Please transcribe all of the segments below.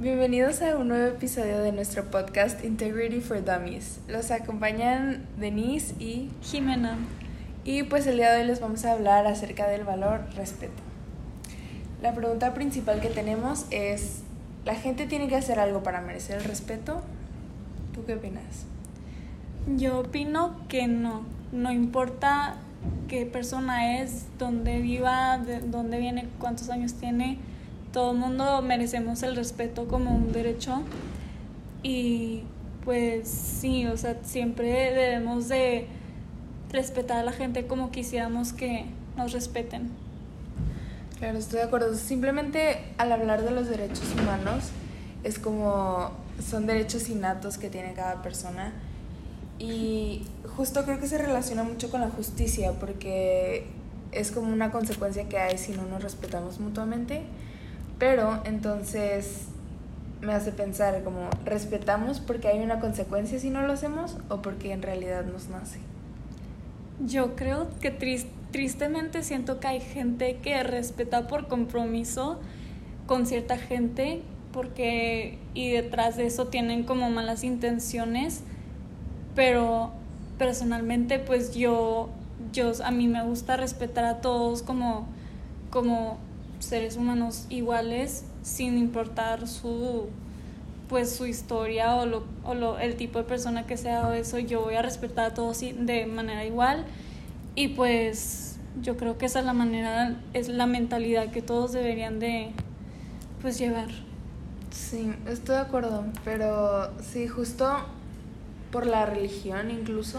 Bienvenidos a un nuevo episodio de nuestro podcast Integrity for Dummies. Los acompañan Denise y Jimena. Y pues el día de hoy les vamos a hablar acerca del valor respeto. La pregunta principal que tenemos es, ¿la gente tiene que hacer algo para merecer el respeto? ¿Tú qué opinas? Yo opino que no. No importa qué persona es, dónde viva, de dónde viene, cuántos años tiene. Todo el mundo merecemos el respeto como un derecho. Y pues sí, o sea, siempre debemos de respetar a la gente como quisiéramos que nos respeten. Claro, estoy de acuerdo. Simplemente al hablar de los derechos humanos, es como son derechos innatos que tiene cada persona. Y justo creo que se relaciona mucho con la justicia, porque es como una consecuencia que hay si no nos respetamos mutuamente. Pero entonces me hace pensar como, ¿respetamos porque hay una consecuencia si no lo hacemos o porque en realidad nos nace? Yo creo que tristemente siento que hay gente que respeta por compromiso con cierta gente porque y detrás de eso tienen como malas intenciones, pero personalmente pues yo yo a mí me gusta respetar a todos como como seres humanos iguales sin importar su pues su historia o, lo, o lo, el tipo de persona que sea o eso, yo voy a respetar a todos de manera igual y pues yo creo que esa es la manera, es la mentalidad que todos deberían de pues llevar. Sí, estoy de acuerdo, pero sí, justo por la religión incluso,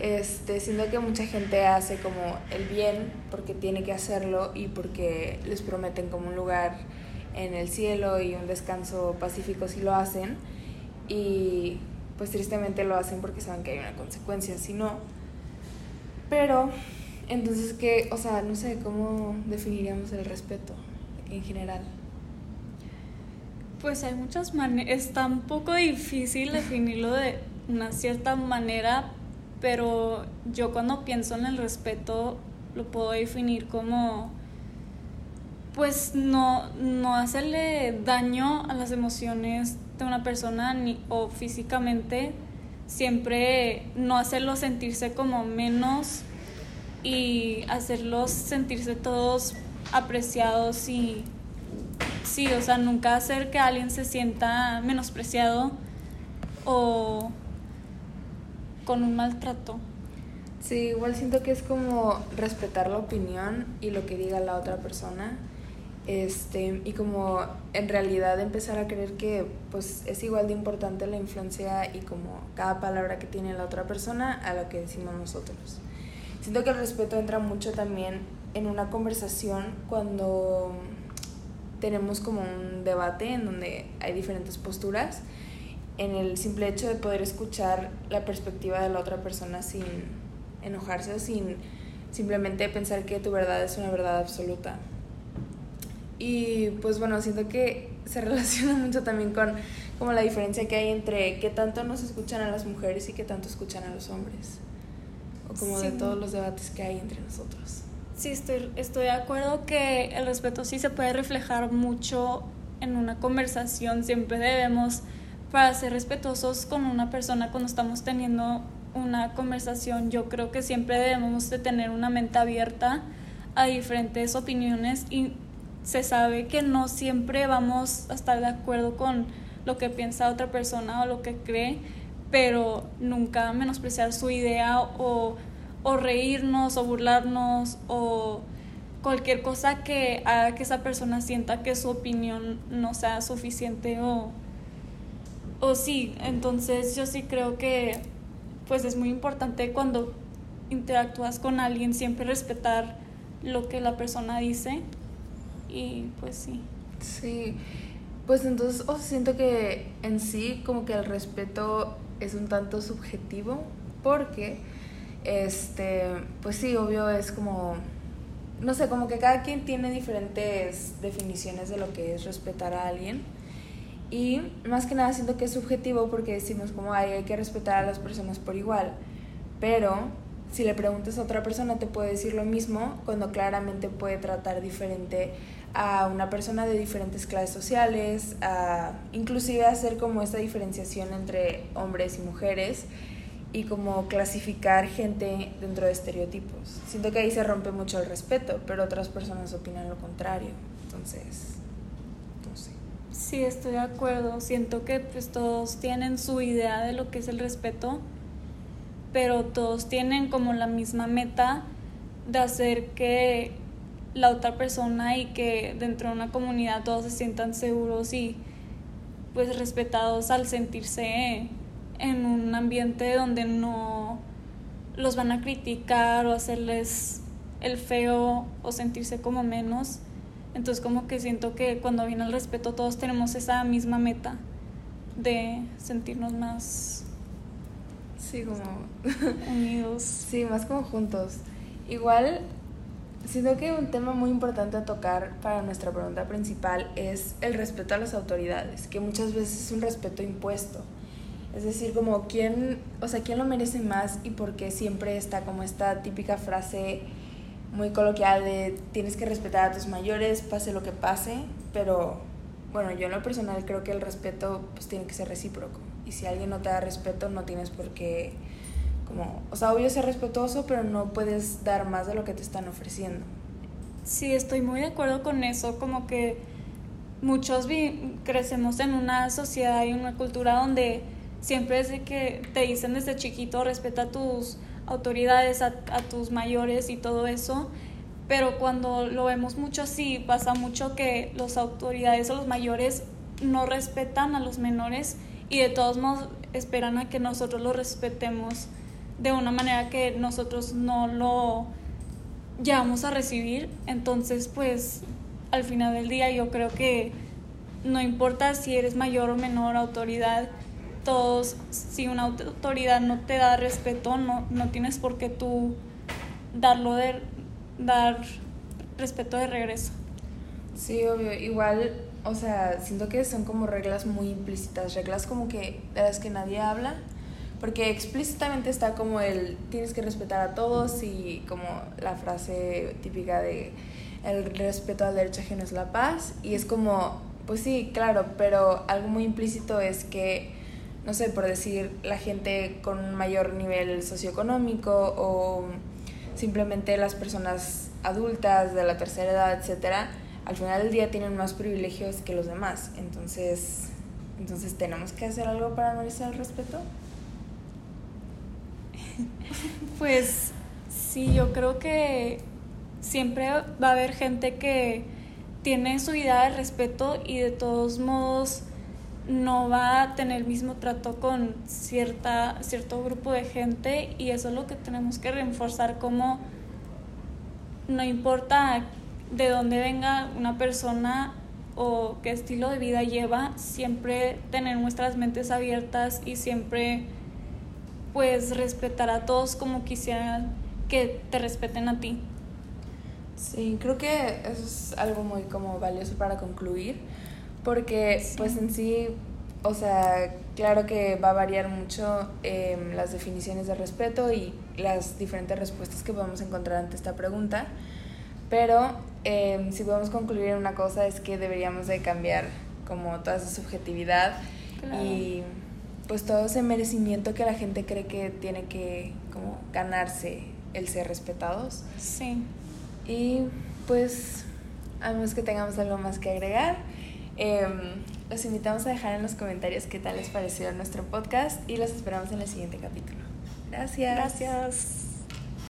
este, siento que mucha gente hace como el bien porque tiene que hacerlo y porque les prometen como un lugar en el cielo y un descanso pacífico si lo hacen. Y pues tristemente lo hacen porque saben que hay una consecuencia, si no. Pero, entonces, ¿qué? O sea, no sé, ¿cómo definiríamos el respeto en general? Pues hay muchas maneras, está un poco difícil definirlo de una cierta manera, pero yo cuando pienso en el respeto lo puedo definir como pues no, no hacerle daño a las emociones de una persona ni, o físicamente, siempre no hacerlo sentirse como menos y hacerlos sentirse todos apreciados y sí, o sea, nunca hacer que alguien se sienta menospreciado o con un maltrato. Sí, igual siento que es como respetar la opinión y lo que diga la otra persona este, y como en realidad empezar a creer que pues es igual de importante la influencia y como cada palabra que tiene la otra persona a lo que decimos nosotros. Siento que el respeto entra mucho también en una conversación cuando tenemos como un debate en donde hay diferentes posturas, en el simple hecho de poder escuchar la perspectiva de la otra persona sin enojarse o sin simplemente pensar que tu verdad es una verdad absoluta. Y pues bueno, siento que se relaciona mucho también con como la diferencia que hay entre qué tanto nos escuchan a las mujeres y qué tanto escuchan a los hombres. O como de todos los debates que hay entre nosotros. Sí, estoy, estoy de acuerdo que el respeto sí se puede reflejar mucho en una conversación. Siempre debemos, para ser respetuosos con una persona cuando estamos teniendo una conversación, yo creo que siempre debemos de tener una mente abierta a diferentes opiniones y se sabe que no siempre vamos a estar de acuerdo con lo que piensa otra persona o lo que cree, pero nunca menospreciar su idea o, o reírnos o burlarnos o cualquier cosa que haga que esa persona sienta que su opinión no sea suficiente o, o sí, entonces yo sí creo que pues es muy importante cuando interactúas con alguien siempre respetar lo que la persona dice y pues sí. Sí, pues entonces o siento que en sí como que el respeto es un tanto subjetivo porque, este, pues sí, obvio es como, no sé, como que cada quien tiene diferentes definiciones de lo que es respetar a alguien. Y más que nada siento que es subjetivo porque decimos como hay que respetar a las personas por igual. Pero si le preguntas a otra persona te puede decir lo mismo cuando claramente puede tratar diferente a una persona de diferentes clases sociales, a inclusive hacer como esta diferenciación entre hombres y mujeres y como clasificar gente dentro de estereotipos. Siento que ahí se rompe mucho el respeto, pero otras personas opinan lo contrario. Entonces. Sí, estoy de acuerdo. Siento que pues todos tienen su idea de lo que es el respeto, pero todos tienen como la misma meta de hacer que la otra persona y que dentro de una comunidad todos se sientan seguros y pues respetados al sentirse en un ambiente donde no los van a criticar o hacerles el feo o sentirse como menos. Entonces como que siento que cuando viene el respeto todos tenemos esa misma meta de sentirnos más sí como unidos. Sí, más como juntos. Igual siento que un tema muy importante a tocar para nuestra pregunta principal es el respeto a las autoridades, que muchas veces es un respeto impuesto. Es decir, como quién, o sea, quién lo merece más y por qué siempre está como esta típica frase muy coloquial de tienes que respetar a tus mayores, pase lo que pase, pero bueno, yo en lo personal creo que el respeto pues tiene que ser recíproco y si alguien no te da respeto no tienes por qué como, o sea, obvio ser respetuoso, pero no puedes dar más de lo que te están ofreciendo. Sí, estoy muy de acuerdo con eso, como que muchos crecemos en una sociedad y una cultura donde siempre es de que te dicen desde chiquito respeta tus autoridades, a, a, tus mayores y todo eso, pero cuando lo vemos mucho así, pasa mucho que las autoridades o los mayores no respetan a los menores y de todos modos esperan a que nosotros los respetemos de una manera que nosotros no lo llevamos a recibir. Entonces, pues al final del día yo creo que no importa si eres mayor o menor autoridad, todos, si una autoridad no te da respeto, no, no tienes por qué tú darlo de, dar respeto de regreso. Sí, obvio. Igual, o sea, siento que son como reglas muy implícitas, reglas como que de las que nadie habla, porque explícitamente está como el tienes que respetar a todos y como la frase típica de el respeto al derecho ajeno es la paz y es como, pues sí, claro, pero algo muy implícito es que no sé, por decir, la gente con mayor nivel socioeconómico o simplemente las personas adultas de la tercera edad, etcétera, al final del día tienen más privilegios que los demás. Entonces, entonces tenemos que hacer algo para merecer el respeto. Pues sí, yo creo que siempre va a haber gente que tiene su idea de respeto y de todos modos no va a tener el mismo trato con cierta, cierto grupo de gente y eso es lo que tenemos que reforzar como no importa de dónde venga una persona o qué estilo de vida lleva, siempre tener nuestras mentes abiertas y siempre pues respetar a todos como quisieran que te respeten a ti. Sí, creo que eso es algo muy como valioso para concluir porque pues en sí, o sea, claro que va a variar mucho em, las definiciones de respeto y las diferentes respuestas que podemos encontrar ante esta pregunta, pero em, si podemos concluir en una cosa es que deberíamos de cambiar como toda esa subjetividad y pues todo ese merecimiento que la gente cree que tiene que como ganarse el ser respetados. Sí. Y pues a menos que tengamos algo más que agregar. Em, los invitamos a dejar en los comentarios qué tal les pareció nuestro podcast y los esperamos en el siguiente capítulo. Gracias. Gracias.